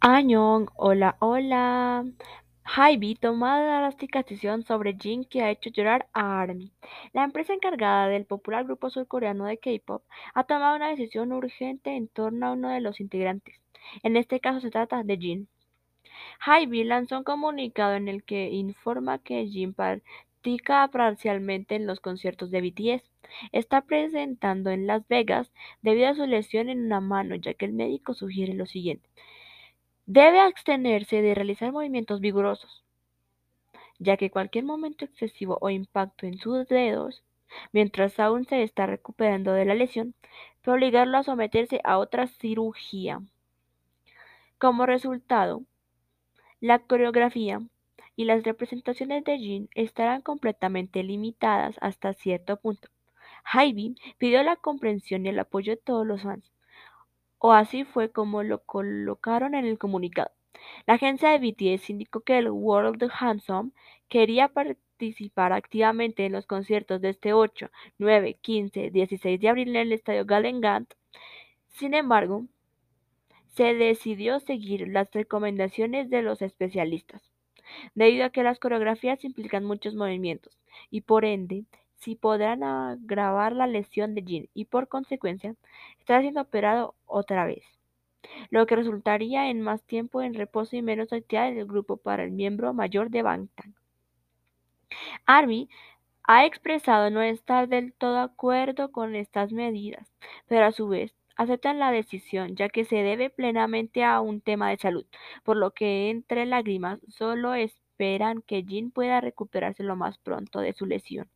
Añón, hola, hola. Hybe toma la drástica decisión sobre Jin que ha hecho llorar a ARMY. La empresa encargada del popular grupo surcoreano de K-pop ha tomado una decisión urgente en torno a uno de los integrantes. En este caso se trata de Jin. Hybe lanzó un comunicado en el que informa que Jin practica parcialmente en los conciertos de BTS. Está presentando en Las Vegas debido a su lesión en una mano, ya que el médico sugiere lo siguiente. Debe abstenerse de realizar movimientos vigorosos, ya que cualquier momento excesivo o impacto en sus dedos, mientras aún se está recuperando de la lesión, puede obligarlo a someterse a otra cirugía. Como resultado, la coreografía y las representaciones de Jin estarán completamente limitadas hasta cierto punto. Hybe pidió la comprensión y el apoyo de todos los fans, o así fue como lo colocaron en el comunicado. La agencia de BTS indicó que el World Handsome quería participar activamente en los conciertos de este 8, 9, 15, 16 de abril en el estadio Galengant. Sin embargo, se decidió seguir las recomendaciones de los especialistas, debido a que las coreografías implican muchos movimientos y por ende si podrán agravar la lesión de Jin y por consecuencia estará siendo operado otra vez, lo que resultaría en más tiempo en reposo y menos actividad del grupo para el miembro mayor de Bangtan. ARMY ha expresado no estar del todo de acuerdo con estas medidas, pero a su vez aceptan la decisión ya que se debe plenamente a un tema de salud, por lo que entre lágrimas solo esperan que Jin pueda recuperarse lo más pronto de su lesión.